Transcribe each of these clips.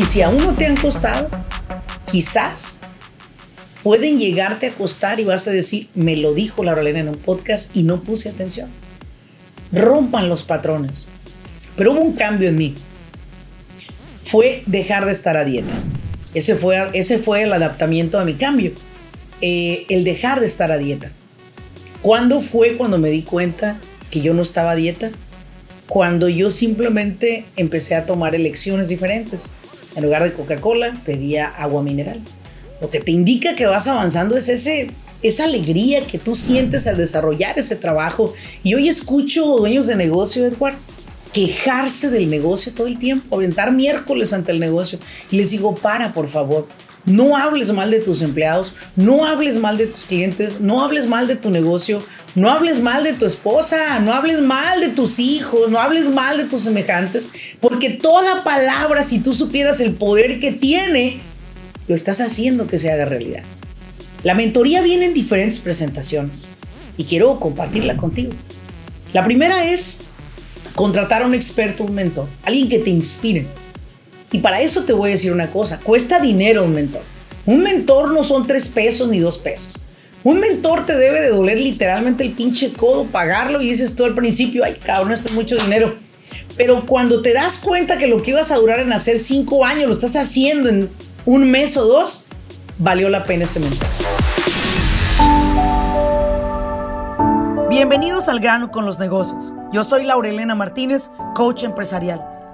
Y si aún no te han costado, quizás pueden llegarte a costar y vas a decir, me lo dijo Laura Elena en un podcast y no puse atención. Rompan los patrones. Pero hubo un cambio en mí. Fue dejar de estar a dieta. Ese fue, ese fue el adaptamiento a mi cambio. Eh, el dejar de estar a dieta. ¿Cuándo fue cuando me di cuenta que yo no estaba a dieta? Cuando yo simplemente empecé a tomar elecciones diferentes. En lugar de Coca-Cola, pedía agua mineral. Lo que te indica que vas avanzando es ese, esa alegría que tú sientes al desarrollar ese trabajo. Y hoy escucho dueños de negocio, Edward, quejarse del negocio todo el tiempo, aventar miércoles ante el negocio. Y les digo, para, por favor. No hables mal de tus empleados, no hables mal de tus clientes, no hables mal de tu negocio, no hables mal de tu esposa, no hables mal de tus hijos, no hables mal de tus semejantes, porque toda palabra, si tú supieras el poder que tiene, lo estás haciendo que se haga realidad. La mentoría viene en diferentes presentaciones y quiero compartirla contigo. La primera es contratar a un experto, un mentor, alguien que te inspire y para eso te voy a decir una cosa, cuesta dinero un mentor. Un mentor no son tres pesos ni dos pesos. Un mentor te debe de doler literalmente el pinche codo, pagarlo y dices tú al principio, ay cabrón, esto es mucho dinero. Pero cuando te das cuenta que lo que ibas a durar en hacer cinco años lo estás haciendo en un mes o dos, valió la pena ese mentor. Bienvenidos al grano con los negocios. Yo soy Laurelena Martínez, coach empresarial.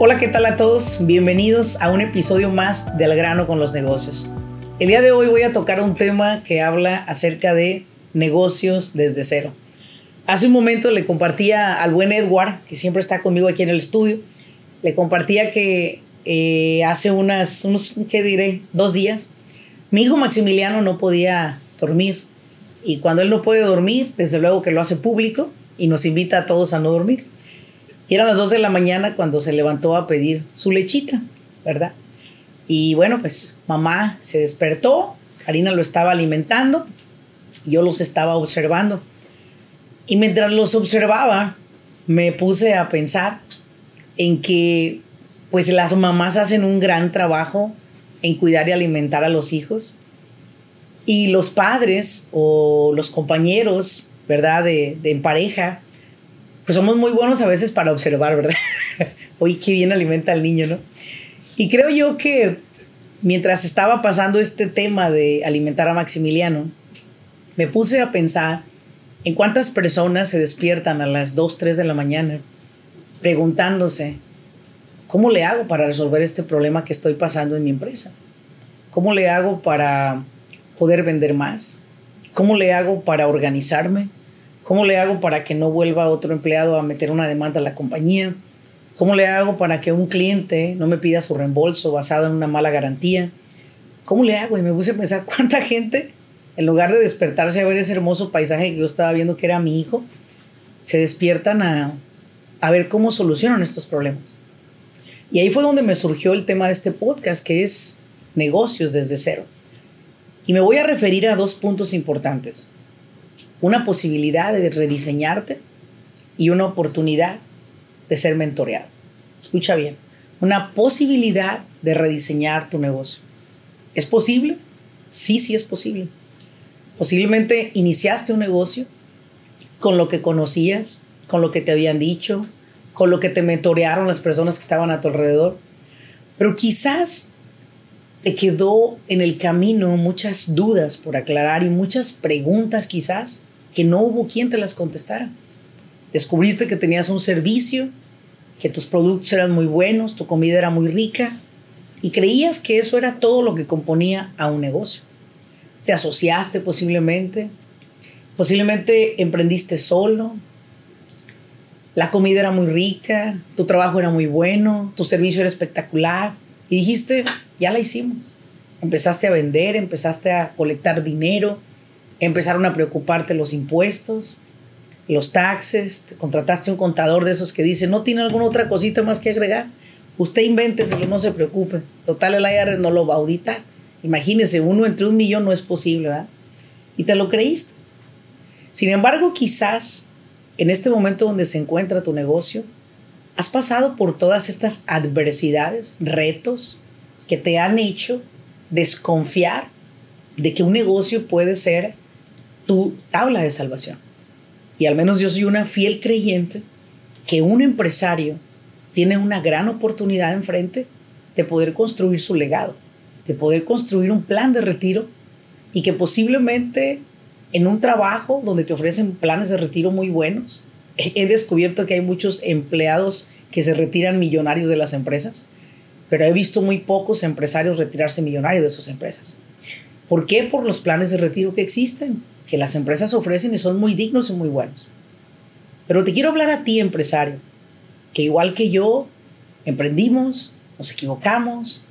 Hola, ¿qué tal a todos? Bienvenidos a un episodio más de Al grano con los negocios. El día de hoy voy a tocar un tema que habla acerca de negocios desde cero. Hace un momento le compartía al buen Edward, que siempre está conmigo aquí en el estudio, le compartía que eh, hace unas, unos, ¿qué diré? Dos días, mi hijo Maximiliano no podía dormir. Y cuando él no puede dormir, desde luego que lo hace público y nos invita a todos a no dormir. Y eran las 2 de la mañana cuando se levantó a pedir su lechita, ¿verdad? Y bueno, pues mamá se despertó, Karina lo estaba alimentando yo los estaba observando. Y mientras los observaba, me puse a pensar en que pues las mamás hacen un gran trabajo en cuidar y alimentar a los hijos. Y los padres o los compañeros, ¿verdad? De en pareja, pues somos muy buenos a veces para observar, ¿verdad? Oye, qué bien alimenta al niño, ¿no? Y creo yo que mientras estaba pasando este tema de alimentar a Maximiliano, me puse a pensar en cuántas personas se despiertan a las 2, 3 de la mañana preguntándose, ¿cómo le hago para resolver este problema que estoy pasando en mi empresa? ¿Cómo le hago para poder vender más? ¿Cómo le hago para organizarme? ¿Cómo le hago para que no vuelva otro empleado a meter una demanda a la compañía? ¿Cómo le hago para que un cliente no me pida su reembolso basado en una mala garantía? ¿Cómo le hago? Y me puse a pensar cuánta gente, en lugar de despertarse a ver ese hermoso paisaje que yo estaba viendo que era mi hijo, se despiertan a, a ver cómo solucionan estos problemas. Y ahí fue donde me surgió el tema de este podcast, que es negocios desde cero. Y me voy a referir a dos puntos importantes una posibilidad de rediseñarte y una oportunidad de ser mentoreado. Escucha bien, una posibilidad de rediseñar tu negocio. ¿Es posible? Sí, sí es posible. Posiblemente iniciaste un negocio con lo que conocías, con lo que te habían dicho, con lo que te mentorearon las personas que estaban a tu alrededor, pero quizás te quedó en el camino muchas dudas por aclarar y muchas preguntas quizás que no hubo quien te las contestara. Descubriste que tenías un servicio, que tus productos eran muy buenos, tu comida era muy rica y creías que eso era todo lo que componía a un negocio. Te asociaste posiblemente, posiblemente emprendiste solo. la comida era muy rica, tu trabajo era muy bueno, tu servicio era espectacular y dijiste, ya la hicimos. Empezaste a vender, empezaste a colectar dinero, empezaron a preocuparte los impuestos, los taxes, te contrataste un contador de esos que dice, no tiene alguna otra cosita más que agregar. Usted invénteselo, no se preocupe. Total, el IRS no lo va a auditar. Imagínese, uno entre un millón no es posible, ¿verdad? Y te lo creíste. Sin embargo, quizás en este momento donde se encuentra tu negocio, has pasado por todas estas adversidades, retos que te han hecho desconfiar de que un negocio puede ser tu tabla de salvación. Y al menos yo soy una fiel creyente que un empresario tiene una gran oportunidad enfrente de poder construir su legado, de poder construir un plan de retiro y que posiblemente en un trabajo donde te ofrecen planes de retiro muy buenos, he descubierto que hay muchos empleados que se retiran millonarios de las empresas, pero he visto muy pocos empresarios retirarse millonarios de sus empresas. ¿Por qué? Por los planes de retiro que existen, que las empresas ofrecen y son muy dignos y muy buenos. Pero te quiero hablar a ti, empresario, que igual que yo, emprendimos, nos equivocamos,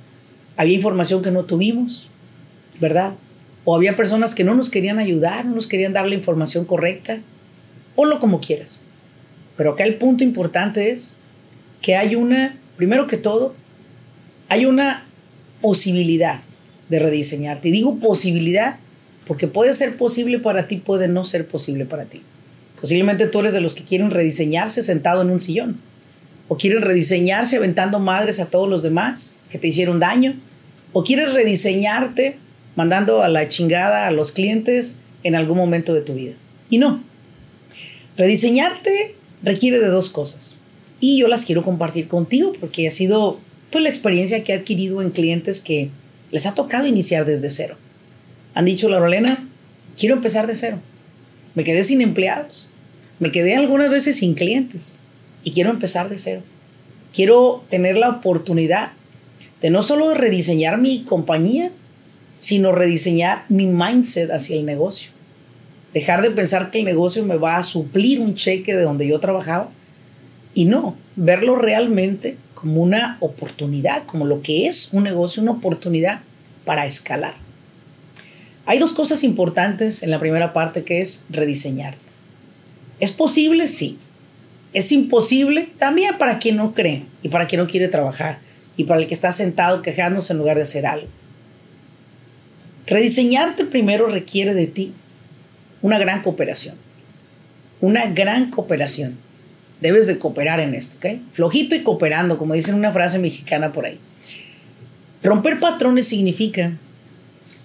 había información que no tuvimos, ¿verdad? O había personas que no nos querían ayudar, no nos querían dar la información correcta. Ponlo como quieras. Pero acá el punto importante es que hay una, primero que todo, hay una posibilidad de rediseñarte. Y digo posibilidad porque puede ser posible para ti, puede no ser posible para ti. Posiblemente tú eres de los que quieren rediseñarse sentado en un sillón. O quieren rediseñarse aventando madres a todos los demás que te hicieron daño. O quieres rediseñarte mandando a la chingada a los clientes en algún momento de tu vida. Y no. Rediseñarte requiere de dos cosas. Y yo las quiero compartir contigo porque ha sido pues, la experiencia que he adquirido en clientes que les ha tocado iniciar desde cero. Han dicho, Lorena, quiero empezar de cero. Me quedé sin empleados. Me quedé algunas veces sin clientes. Y quiero empezar de cero. Quiero tener la oportunidad de no solo rediseñar mi compañía, sino rediseñar mi mindset hacia el negocio. Dejar de pensar que el negocio me va a suplir un cheque de donde yo trabajaba y no, verlo realmente como una oportunidad, como lo que es un negocio, una oportunidad para escalar. Hay dos cosas importantes en la primera parte que es rediseñarte. ¿Es posible? Sí. ¿Es imposible? También para quien no cree y para quien no quiere trabajar y para el que está sentado quejándose en lugar de hacer algo. Rediseñarte primero requiere de ti una gran cooperación. Una gran cooperación. Debes de cooperar en esto, ¿ok? Flojito y cooperando, como dicen una frase mexicana por ahí. Romper patrones significa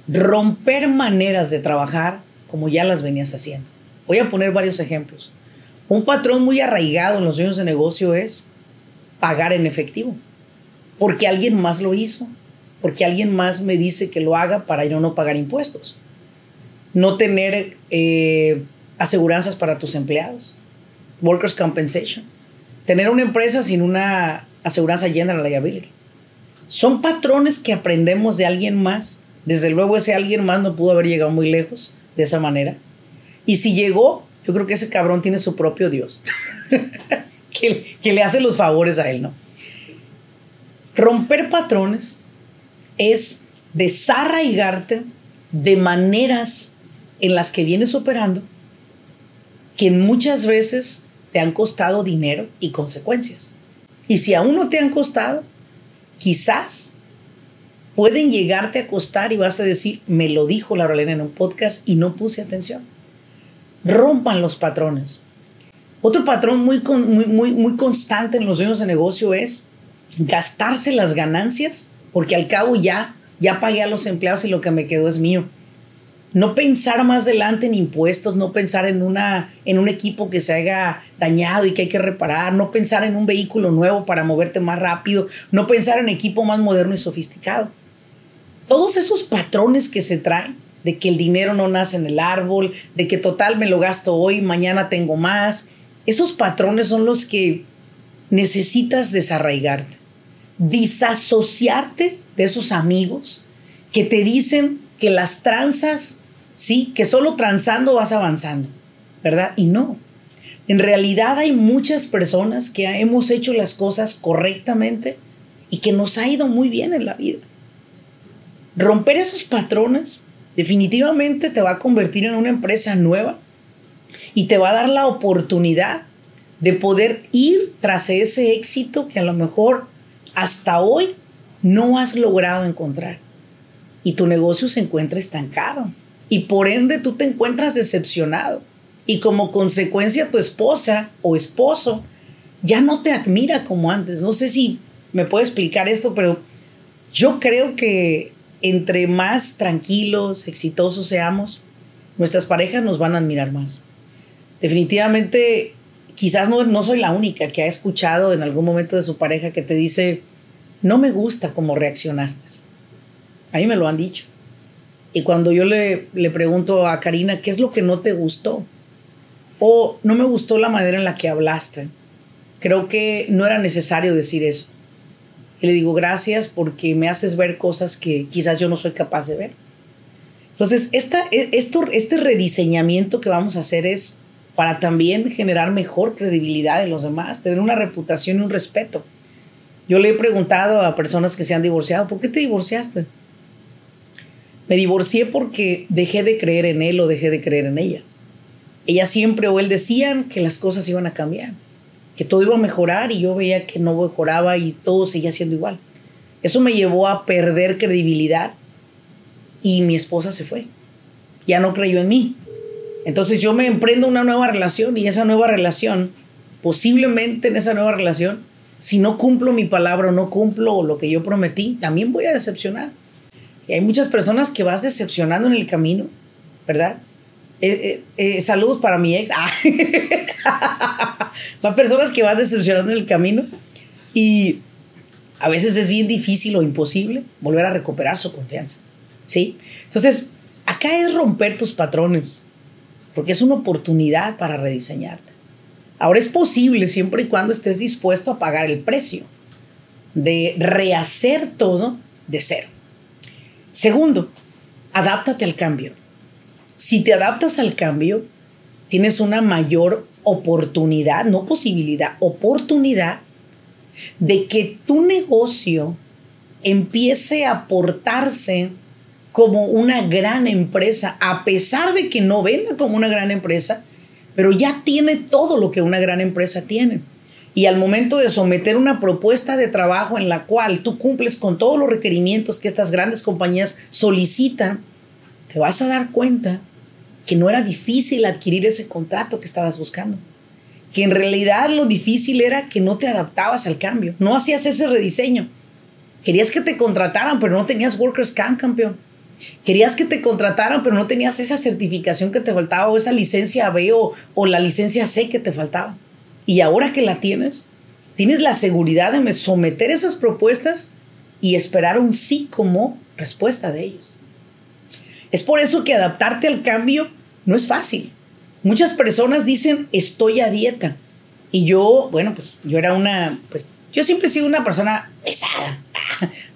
romper maneras de trabajar como ya las venías haciendo. Voy a poner varios ejemplos. Un patrón muy arraigado en los dueños de negocio es pagar en efectivo, porque alguien más lo hizo, porque alguien más me dice que lo haga para yo no pagar impuestos. No tener eh, aseguranzas para tus empleados, workers' compensation. Tener una empresa sin una aseguranza general liability. Son patrones que aprendemos de alguien más. Desde luego ese alguien más no pudo haber llegado muy lejos de esa manera. Y si llegó, yo creo que ese cabrón tiene su propio Dios, que, que le hace los favores a él, ¿no? Romper patrones es desarraigarte de maneras en las que vienes operando que muchas veces te han costado dinero y consecuencias. Y si aún no te han costado, quizás pueden llegarte a costar y vas a decir, me lo dijo la Elena en un podcast y no puse atención. Rompan los patrones. Otro patrón muy, muy, muy, muy constante en los dueños de negocio es gastarse las ganancias porque al cabo ya, ya pagué a los empleados y lo que me quedó es mío. No pensar más adelante en impuestos, no pensar en, una, en un equipo que se haya dañado y que hay que reparar, no pensar en un vehículo nuevo para moverte más rápido, no pensar en equipo más moderno y sofisticado. Todos esos patrones que se traen de que el dinero no nace en el árbol, de que total me lo gasto hoy, mañana tengo más, esos patrones son los que necesitas desarraigarte disasociarte de esos amigos que te dicen que las tranzas, sí, que solo transando vas avanzando, ¿verdad? Y no. En realidad hay muchas personas que hemos hecho las cosas correctamente y que nos ha ido muy bien en la vida. Romper esos patrones definitivamente te va a convertir en una empresa nueva y te va a dar la oportunidad de poder ir tras ese éxito que a lo mejor hasta hoy no has logrado encontrar. Y tu negocio se encuentra estancado. Y por ende tú te encuentras decepcionado. Y como consecuencia tu esposa o esposo ya no te admira como antes. No sé si me puede explicar esto, pero yo creo que entre más tranquilos, exitosos seamos, nuestras parejas nos van a admirar más. Definitivamente, quizás no, no soy la única que ha escuchado en algún momento de su pareja que te dice, no me gusta cómo reaccionaste. A mí me lo han dicho. Y cuando yo le, le pregunto a Karina, ¿qué es lo que no te gustó? O no me gustó la manera en la que hablaste. Creo que no era necesario decir eso. Y le digo, gracias porque me haces ver cosas que quizás yo no soy capaz de ver. Entonces, esta, e, esto, este rediseñamiento que vamos a hacer es para también generar mejor credibilidad en los demás, tener una reputación y un respeto. Yo le he preguntado a personas que se han divorciado, ¿por qué te divorciaste? Me divorcié porque dejé de creer en él o dejé de creer en ella. Ella siempre o él decían que las cosas iban a cambiar que todo iba a mejorar y yo veía que no mejoraba y todo seguía siendo igual. Eso me llevó a perder credibilidad y mi esposa se fue. Ya no creyó en mí. Entonces yo me emprendo una nueva relación y esa nueva relación, posiblemente en esa nueva relación, si no cumplo mi palabra o no cumplo lo que yo prometí, también voy a decepcionar. Y hay muchas personas que vas decepcionando en el camino, ¿verdad? Eh, eh, eh, saludos para mi ex. Ah. Son personas que vas decepcionando en el camino y a veces es bien difícil o imposible volver a recuperar su confianza. ¿Sí? Entonces, acá es romper tus patrones, porque es una oportunidad para rediseñarte. Ahora es posible siempre y cuando estés dispuesto a pagar el precio de rehacer todo de cero. Segundo, adáptate al cambio. Si te adaptas al cambio, tienes una mayor oportunidad, no posibilidad, oportunidad de que tu negocio empiece a portarse como una gran empresa, a pesar de que no venda como una gran empresa, pero ya tiene todo lo que una gran empresa tiene. Y al momento de someter una propuesta de trabajo en la cual tú cumples con todos los requerimientos que estas grandes compañías solicitan, te vas a dar cuenta que no era difícil adquirir ese contrato que estabas buscando. Que en realidad lo difícil era que no te adaptabas al cambio, no hacías ese rediseño. Querías que te contrataran, pero no tenías Workers Camp, campeón. Querías que te contrataran, pero no tenías esa certificación que te faltaba, o esa licencia B o, o la licencia C que te faltaba. Y ahora que la tienes, tienes la seguridad de someter esas propuestas y esperar un sí como respuesta de ellos. Es por eso que adaptarte al cambio no es fácil. Muchas personas dicen, estoy a dieta. Y yo, bueno, pues yo era una, pues yo siempre he sido una persona pesada.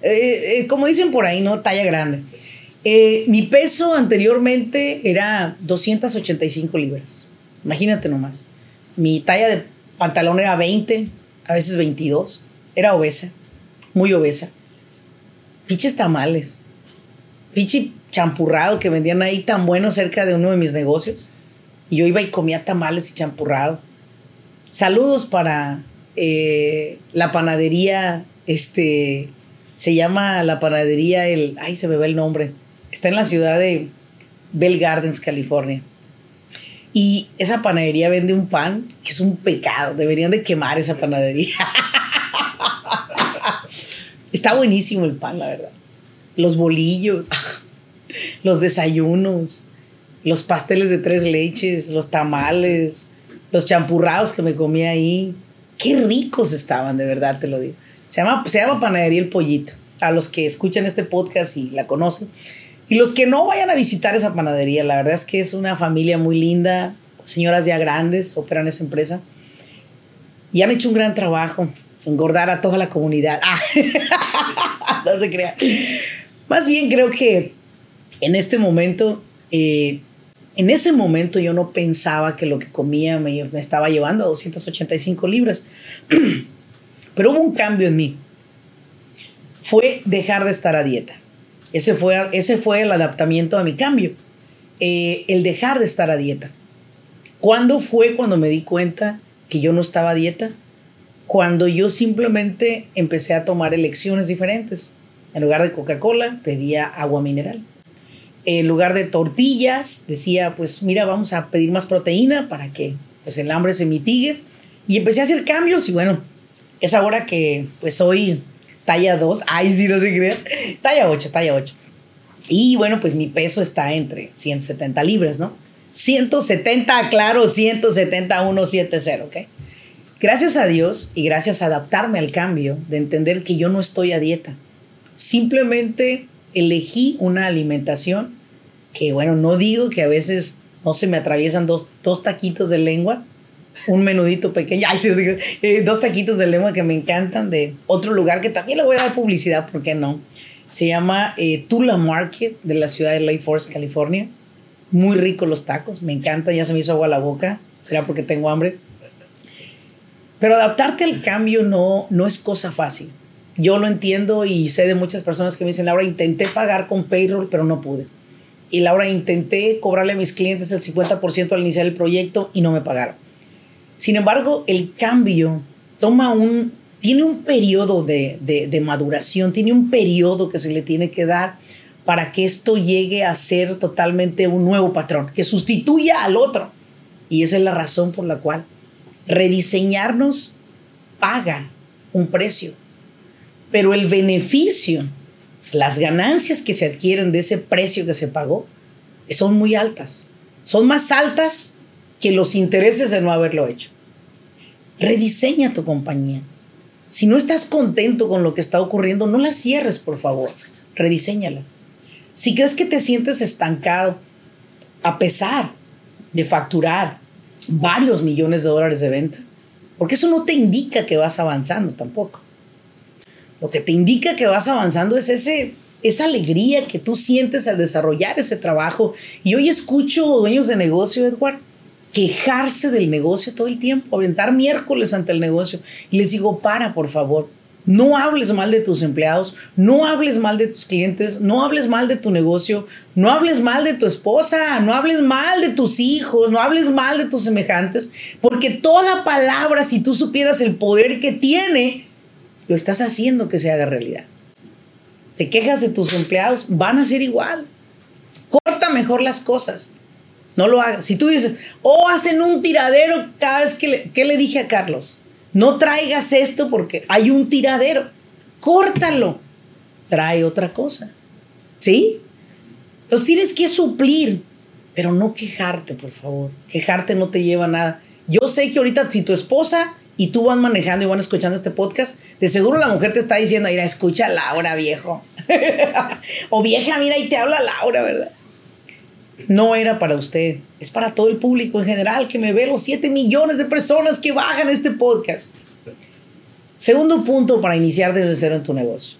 Eh, eh, como dicen por ahí, ¿no? Talla grande. Eh, mi peso anteriormente era 285 libras. Imagínate nomás. Mi talla de pantalón era 20, a veces 22. Era obesa, muy obesa. Piches tamales. Pichi champurrado que vendían ahí tan bueno cerca de uno de mis negocios. Y yo iba y comía tamales y champurrado. Saludos para eh, la panadería, este, se llama la panadería, el, ay, se me ve el nombre. Está en la ciudad de Bell Gardens, California. Y esa panadería vende un pan que es un pecado. Deberían de quemar esa panadería. Está buenísimo el pan, la verdad. Los bolillos los desayunos, los pasteles de tres leches, los tamales, los champurrados que me comía ahí. Qué ricos estaban, de verdad te lo digo. Se llama, se llama Panadería El Pollito. A los que escuchan este podcast y la conocen. Y los que no vayan a visitar esa panadería, la verdad es que es una familia muy linda, señoras ya grandes, operan esa empresa. Y han hecho un gran trabajo, engordar a toda la comunidad. Ah, no se crea. Más bien creo que en este momento, eh, En ese momento yo no pensaba que lo que comía me, estaba llevando a 285 libras. Pero hubo un cambio en mí. Fue dejar de estar a dieta. Ese fue, ese fue el adaptamiento a mi cambio. Eh, el dejar de estar a dieta. ¿Cuándo fue cuando me di cuenta que yo no estaba a dieta? Cuando yo simplemente empecé a tomar elecciones diferentes. En lugar de Coca-Cola, pedía agua mineral. En lugar de tortillas, decía, pues mira, vamos a pedir más proteína para que pues, el hambre se mitigue. Y empecé a hacer cambios y bueno, es ahora que pues soy talla 2. Ay, sí, no se crea. Talla 8, talla 8. Y bueno, pues mi peso está entre 170 libras, ¿no? 170, claro, 170, 170, ¿ok? Gracias a Dios y gracias a adaptarme al cambio, de entender que yo no estoy a dieta. Simplemente elegí una alimentación que, bueno, no digo que a veces no se me atraviesan dos, dos taquitos de lengua, un menudito pequeño, ay, eh, dos taquitos de lengua que me encantan de otro lugar que también le voy a dar publicidad, ¿por qué no? Se llama eh, Tula Market de la ciudad de Lake Forest, California. Muy ricos los tacos, me encanta, ya se me hizo agua la boca, será porque tengo hambre. Pero adaptarte al cambio no, no es cosa fácil. Yo lo entiendo y sé de muchas personas que me dicen, Laura, intenté pagar con payroll, pero no pude. Y Laura, intenté cobrarle a mis clientes el 50% al iniciar el proyecto y no me pagaron. Sin embargo, el cambio toma un, tiene un periodo de, de, maduración, tiene un periodo que se le tiene que dar para que esto llegue a ser totalmente un nuevo patrón, que sustituya al otro. Y esa es la razón por la cual rediseñarnos paga un precio. Pero el beneficio, las ganancias que se adquieren de ese precio que se pagó, son muy altas. Son más altas que los intereses de no haberlo hecho. Rediseña tu compañía. Si no estás contento con lo que está ocurriendo, no la cierres, por favor. Rediseñala. Si crees que te sientes estancado, a pesar de facturar varios millones de dólares de venta, porque eso no te indica que vas avanzando tampoco. Lo que te indica que vas avanzando es ese, esa alegría que tú sientes al desarrollar ese trabajo. Y hoy escucho dueños de negocio, Edward, quejarse del negocio todo el tiempo, aventar miércoles ante el negocio. Y les digo, para, por favor. No hables mal de tus empleados, no hables mal de tus clientes, no hables mal de tu negocio, no hables mal de tu esposa, no hables mal de tus hijos, no hables mal de tus semejantes, porque toda palabra, si tú supieras el poder que tiene, lo estás haciendo que se haga realidad. Te quejas de tus empleados, van a ser igual. Corta mejor las cosas. No lo hagas. Si tú dices, oh, hacen un tiradero cada vez que le, ¿qué le dije a Carlos? No traigas esto porque hay un tiradero. Córtalo. Trae otra cosa. ¿Sí? Entonces tienes que suplir, pero no quejarte, por favor. Quejarte no te lleva a nada. Yo sé que ahorita si tu esposa y tú van manejando y van escuchando este podcast, de seguro la mujer te está diciendo, mira, escucha Laura, viejo. o vieja, mira, y te habla Laura, ¿verdad? no era para usted, es para todo el público en general que me ve, los 7 millones de personas que bajan este podcast. Segundo punto para iniciar desde cero en tu negocio.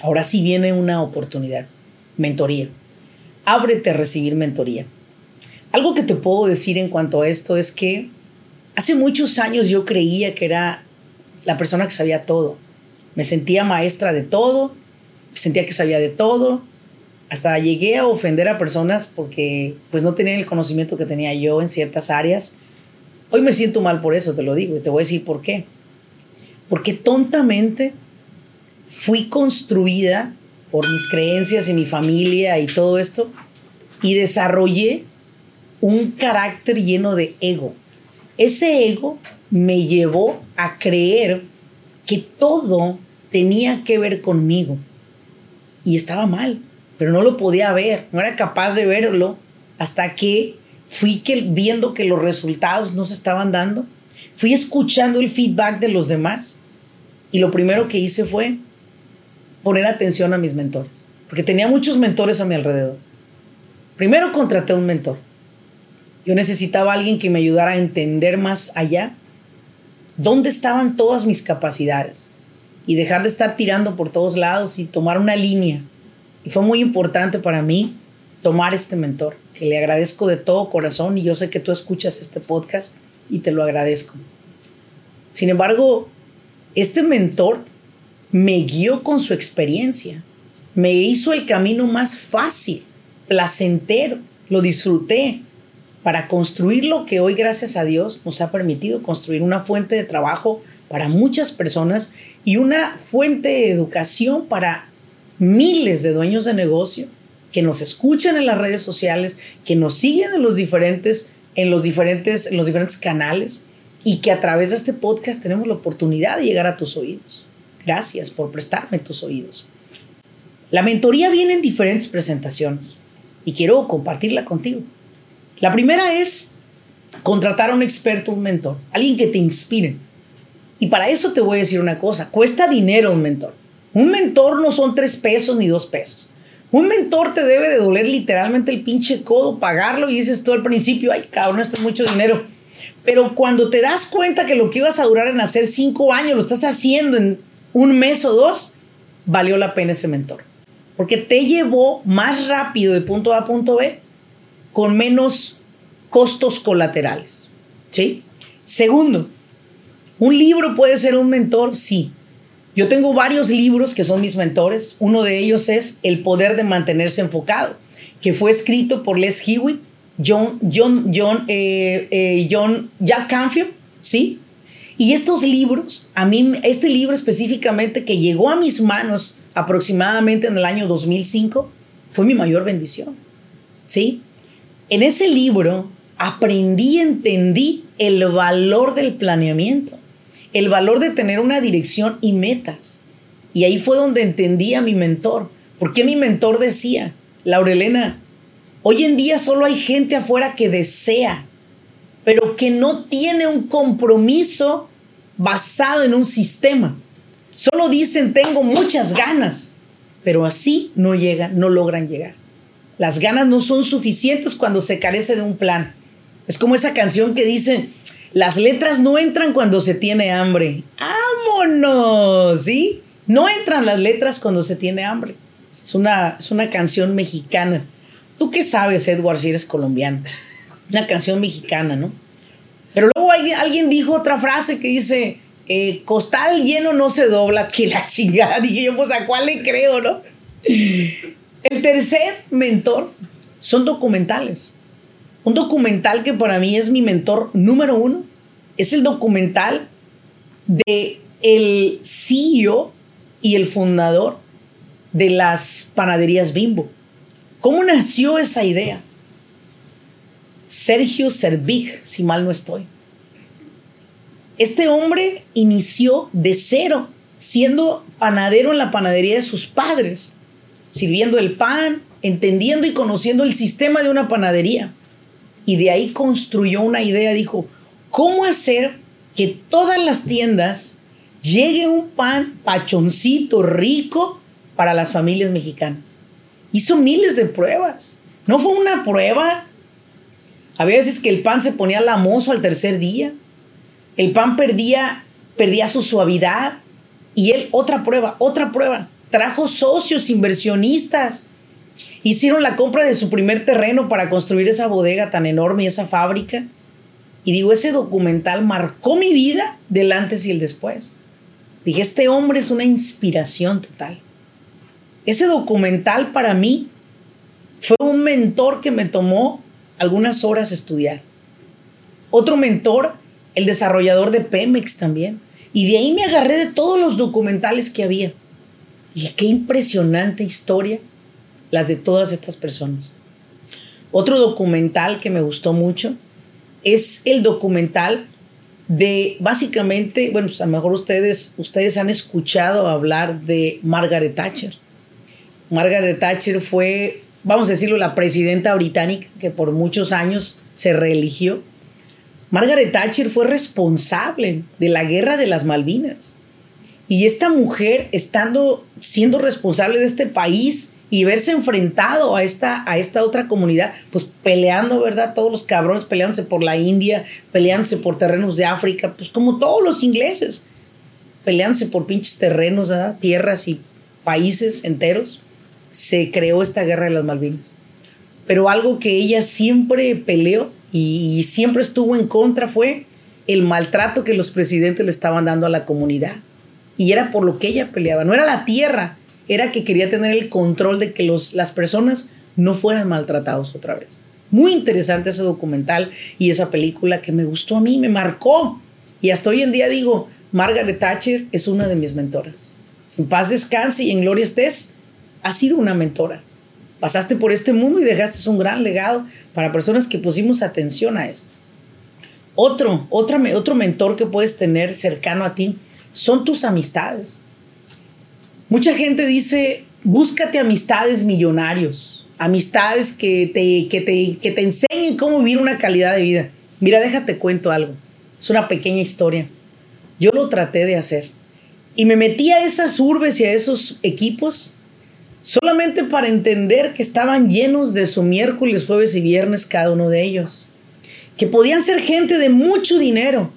Ahora sí viene una oportunidad, mentoría. Ábrete a recibir mentoría. Algo que te puedo decir en cuanto a esto es que hace muchos años yo creía que era la persona que sabía todo. Me sentía maestra de todo, sentía que sabía de todo, hasta llegué a ofender a personas porque pues no tenían el conocimiento que tenía yo en ciertas áreas. Hoy me siento mal por eso, te lo digo, y te voy a decir por qué. Porque tontamente fui construida por mis creencias y mi familia y todo esto y desarrollé un carácter lleno de ego. Ese ego me llevó a creer que todo tenía que ver conmigo y estaba mal pero no lo podía ver, no era capaz de verlo hasta que fui que, viendo que los resultados no se estaban dando, fui escuchando el feedback de los demás y lo primero que hice fue poner atención a mis mentores, porque tenía muchos mentores a mi alrededor. Primero contraté a un mentor. Yo necesitaba a alguien que me ayudara a entender más allá dónde estaban todas mis capacidades y dejar de estar tirando por todos lados y tomar una línea y fue muy importante para mí tomar este mentor, que le agradezco de todo corazón y yo sé que tú escuchas este podcast y te lo agradezco. Sin embargo, este mentor me guió con su experiencia, me hizo el camino más fácil, placentero, lo disfruté para construir lo que hoy, gracias a Dios, nos ha permitido construir una fuente de trabajo para muchas personas y una fuente de educación para miles de dueños de negocio que nos escuchan en las redes sociales, que nos siguen en los diferentes, en los diferentes, en los diferentes canales y que a través de este podcast tenemos la oportunidad de llegar a tus oídos. Gracias por prestarme tus oídos. La mentoría viene en diferentes presentaciones y quiero compartirla contigo. La primera es contratar a un experto, un mentor, alguien que te inspire. Y para eso te voy a decir una cosa, cuesta dinero un mentor. Un mentor no son tres pesos ni dos pesos. Un mentor te debe de doler literalmente el pinche codo, pagarlo y dices tú al principio, ay cabrón, esto es mucho dinero. Pero cuando te das cuenta que lo que ibas a durar en hacer cinco años lo estás haciendo en un mes o dos, valió la pena ese mentor. Porque te llevó más rápido de punto A a punto B con menos costos colaterales. ¿Sí? Segundo, ¿un libro puede ser un mentor? Sí. Yo tengo varios libros que son mis mentores. Uno de ellos es El poder de mantenerse enfocado, que fue escrito por Les Hewitt, John, John, John, eh, eh, John Jack Canfield, ¿sí? Y estos libros, a mí, este libro específicamente que llegó a mis manos aproximadamente en el año 2005, fue mi mayor bendición, ¿sí? En ese libro aprendí, entendí el valor del planeamiento el valor de tener una dirección y metas. Y ahí fue donde entendí a mi mentor. Porque mi mentor decía, Laurelena, hoy en día solo hay gente afuera que desea, pero que no tiene un compromiso basado en un sistema. Solo dicen, tengo muchas ganas, pero así no llegan, no logran llegar. Las ganas no son suficientes cuando se carece de un plan. Es como esa canción que dice, las letras no entran cuando se tiene hambre. ¡Vámonos! ¿Sí? No entran las letras cuando se tiene hambre. Es una, es una canción mexicana. ¿Tú qué sabes, Edward, si eres colombiano? Una canción mexicana, ¿no? Pero luego alguien dijo otra frase que dice, eh, costal lleno no se dobla, que la chingada. Dije yo, pues a cuál le creo, ¿no? El tercer mentor son documentales. Un documental que para mí es mi mentor número uno es el documental de el CEO y el fundador de las panaderías Bimbo. ¿Cómo nació esa idea? Sergio Servig, si mal no estoy. Este hombre inició de cero, siendo panadero en la panadería de sus padres, sirviendo el pan, entendiendo y conociendo el sistema de una panadería y de ahí construyó una idea, dijo, ¿cómo hacer que todas las tiendas llegue un pan pachoncito, rico para las familias mexicanas? Hizo miles de pruebas. No fue una prueba. A veces que el pan se ponía lamoso al tercer día. El pan perdía, perdía su suavidad. Y él, otra prueba, otra prueba. Trajo socios, inversionistas, Hicieron la compra de su primer terreno para construir esa bodega tan enorme y esa fábrica. Y digo, ese documental marcó mi vida del antes y el después. Dije, este hombre es una inspiración total. Ese documental para mí fue un mentor que me tomó algunas horas estudiar. Otro mentor, el desarrollador de Pemex también. Y de ahí me agarré de todos los documentales que había. Dije, qué impresionante historia las de todas estas personas. Otro documental que me gustó mucho es el documental de básicamente, bueno, pues a lo mejor ustedes, ustedes han escuchado hablar de Margaret Thatcher. Margaret Thatcher fue, vamos a decirlo, la presidenta británica que por muchos años se reeligió. Margaret Thatcher fue responsable de la guerra de las Malvinas. Y esta mujer, estando siendo responsable de este país, y verse enfrentado a esta, a esta otra comunidad, pues peleando, ¿verdad? Todos los cabrones peleándose por la India, peleándose por terrenos de África, pues como todos los ingleses, peleándose por pinches terrenos, ¿verdad? Tierras y países enteros, se creó esta guerra de las Malvinas. pero algo que ella siempre peleó y, siempre estuvo en contra fue el maltrato que los presidentes le estaban dando a la comunidad. Y era por lo que ella peleaba. No era la tierra, era que quería tener el control de que los, las personas no fueran maltratados otra vez. Muy interesante ese documental y esa película que me gustó a mí, me marcó. Y hasta hoy en día digo, Margaret Thatcher es una de mis mentoras. En paz descanse y en gloria estés, ha sido una mentora. Pasaste por este mundo y dejaste un gran legado para personas que pusimos atención a esto. Otro, otro mentor que puedes tener cercano a ti son tus amistades. Mucha gente dice, búscate amistades millonarios, amistades que te, que te, que te enseñen cómo vivir una calidad de vida. Mira, déjate cuento algo. Es una pequeña historia. Yo lo traté de hacer. Y me metí a esas urbes y a esos equipos solamente para entender que estaban llenos de su miércoles, jueves y viernes cada uno de ellos. Que podían ser gente de mucho dinero,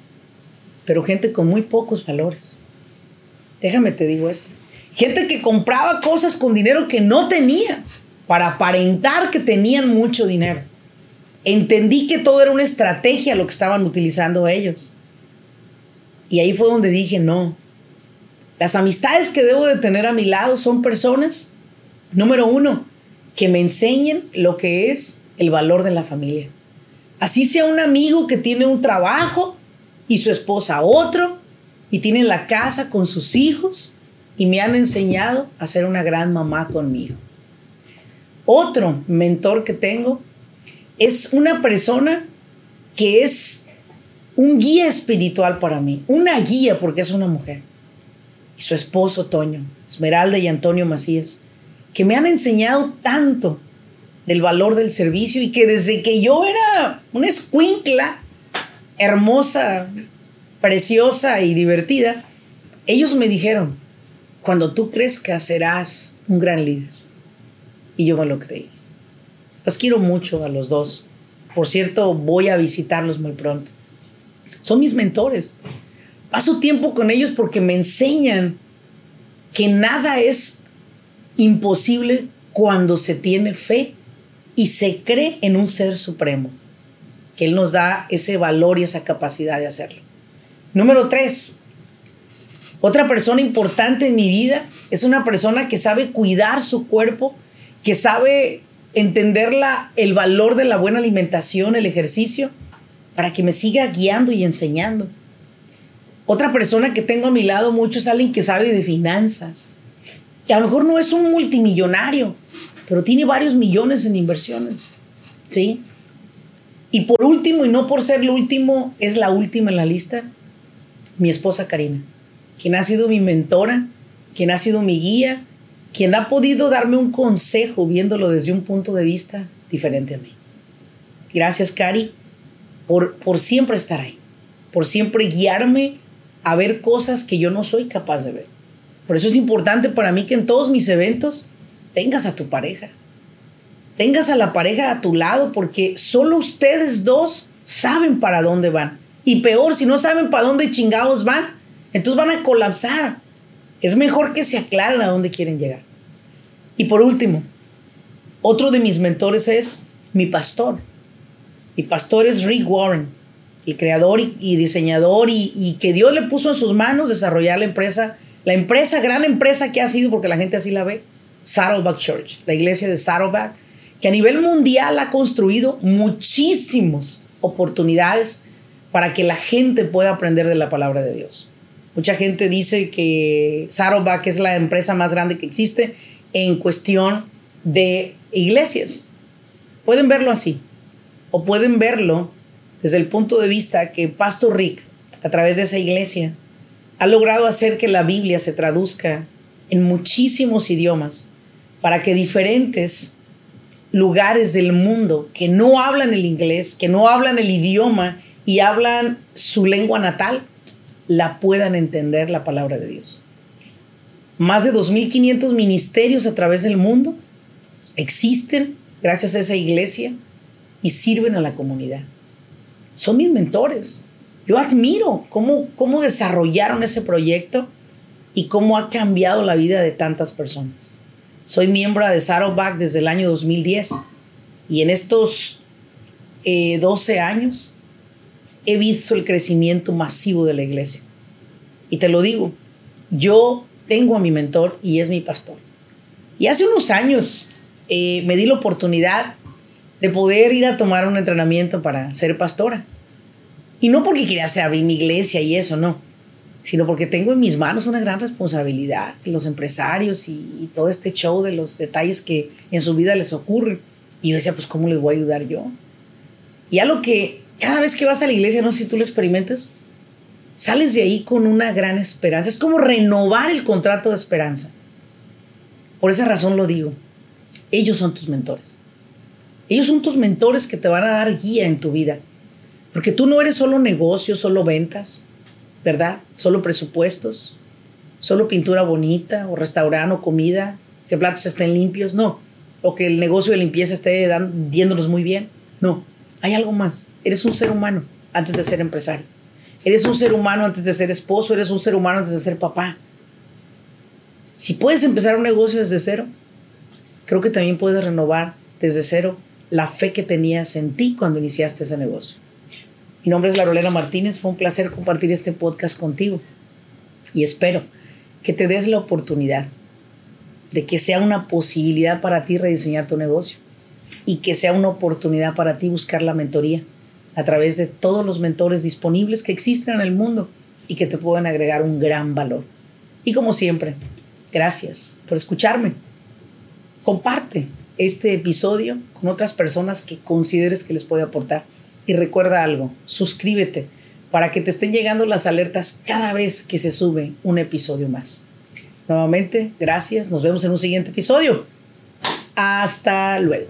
pero gente con muy pocos valores. Déjame te digo esto. Gente que compraba cosas con dinero que no tenía para aparentar que tenían mucho dinero. Entendí que todo era una estrategia lo que estaban utilizando ellos. Y ahí fue donde dije, no, las amistades que debo de tener a mi lado son personas, número uno, que me enseñen lo que es el valor de la familia. Así sea un amigo que tiene un trabajo y su esposa otro y tiene la casa con sus hijos y me han enseñado a ser una gran mamá conmigo. Otro mentor que tengo es una persona que es un guía espiritual para mí, una guía porque es una mujer. Y su esposo Toño, Esmeralda y Antonio Macías, que me han enseñado tanto del valor del servicio y que desde que yo era una escuincla hermosa, preciosa y divertida, ellos me dijeron, cuando tú crezcas serás un gran líder. Y yo me lo creí. Los quiero mucho a los dos. Por cierto, voy a visitarlos muy pronto. Son mis mentores. Paso tiempo con ellos porque me enseñan que nada es imposible cuando se tiene fe y se cree en un ser supremo, que Él nos da ese valor y esa capacidad de hacerlo. Número tres, otra persona importante en mi vida es una persona que sabe cuidar su cuerpo, que sabe entender el valor de la buena alimentación, el ejercicio, para que me siga guiando y enseñando. Otra persona que tengo a mi lado mucho es alguien que sabe de finanzas, que a lo mejor no es un multimillonario, pero tiene varios millones en inversiones. ¿Sí? Y por último, y no por ser el último, es la última en la lista, mi esposa Karina, quien ha sido mi mentora, quien ha sido mi guía, quien ha podido darme un consejo viéndolo desde un punto de vista diferente a mí. Gracias, Cari, por, por siempre estar ahí, por siempre guiarme a ver cosas que yo no soy capaz de ver. Por eso es importante para mí que en todos mis eventos tengas a tu pareja. Tengas a la pareja a tu lado porque solo ustedes dos saben para dónde van. Y peor, si no saben para dónde chingados van, entonces van a colapsar. Es mejor que se aclaren a dónde quieren llegar. Y por último, otro de mis mentores es mi pastor. Mi pastor es Rick Warren, el creador y, diseñador y, y, que Dios le puso en sus manos desarrollar la empresa, la empresa, gran empresa que ha sido, porque la gente así la ve, Saddleback Church, la iglesia de Saddleback, que a nivel mundial ha construido muchísimas oportunidades para que la gente pueda aprender de la palabra de Dios. Mucha gente dice que Saddleback es la empresa más grande que existe en cuestión de iglesias. Pueden verlo así o pueden verlo desde el punto de vista que Pastor Rick, a través de esa iglesia, ha logrado hacer que la Biblia se traduzca en muchísimos idiomas para que diferentes lugares del mundo que no hablan el inglés, que no hablan el idioma y hablan su lengua natal, la puedan entender la palabra de Dios. Más de 2.500 ministerios a través del mundo existen gracias a esa iglesia y sirven a la comunidad. Son mis mentores. Yo admiro cómo, cómo desarrollaron ese proyecto y cómo ha cambiado la vida de tantas personas. Soy miembro de Saddleback desde el año 2010 Y en estos 12 eh, años he visto el crecimiento masivo de la iglesia. Y te lo digo, yo tengo a mi mentor y es mi pastor. Y hace unos años eh, me di la oportunidad de poder ir a tomar un entrenamiento para ser pastora. Y no porque quería abrir mi iglesia y eso, no, sino porque tengo en mis manos una gran responsabilidad, los empresarios y, todo este show de los detalles que en su vida les ocurren. Y yo decía, pues, ¿cómo les voy a ayudar yo? Y a lo que cada vez que vas a la iglesia, no sé si tú lo experimentas, sales de ahí con una gran esperanza. Es como renovar el contrato de esperanza. Por esa razón lo digo. Ellos son tus mentores. Ellos son tus mentores que te van a dar guía en tu vida. Porque tú no eres solo negocios, solo ventas, ¿verdad? Solo presupuestos, solo pintura bonita o restaurante o comida, que platos estén limpios, no. O que el negocio de limpieza esté diéndonos muy bien, no. Hay algo más. Eres un ser humano antes de ser empresario. Eres un ser humano antes de ser esposo, eres un ser humano antes de ser papá. Si puedes empezar un negocio desde cero, creo que también puedes renovar desde cero la fe que tenías en ti cuando iniciaste ese negocio. Mi nombre es Larolena Martínez, fue un placer compartir este podcast contigo y espero que te des la oportunidad de que sea una posibilidad para ti rediseñar tu negocio y que sea una oportunidad para ti buscar la mentoría a través de todos los mentores disponibles que existen en el mundo y que te pueden agregar un gran valor. Y como siempre, gracias por escucharme. Comparte este episodio con otras personas que consideres que les puede aportar. Y recuerda algo, suscríbete para que te estén llegando las alertas cada vez que se sube un episodio más. Nuevamente, gracias, nos vemos en un siguiente episodio. Hasta luego.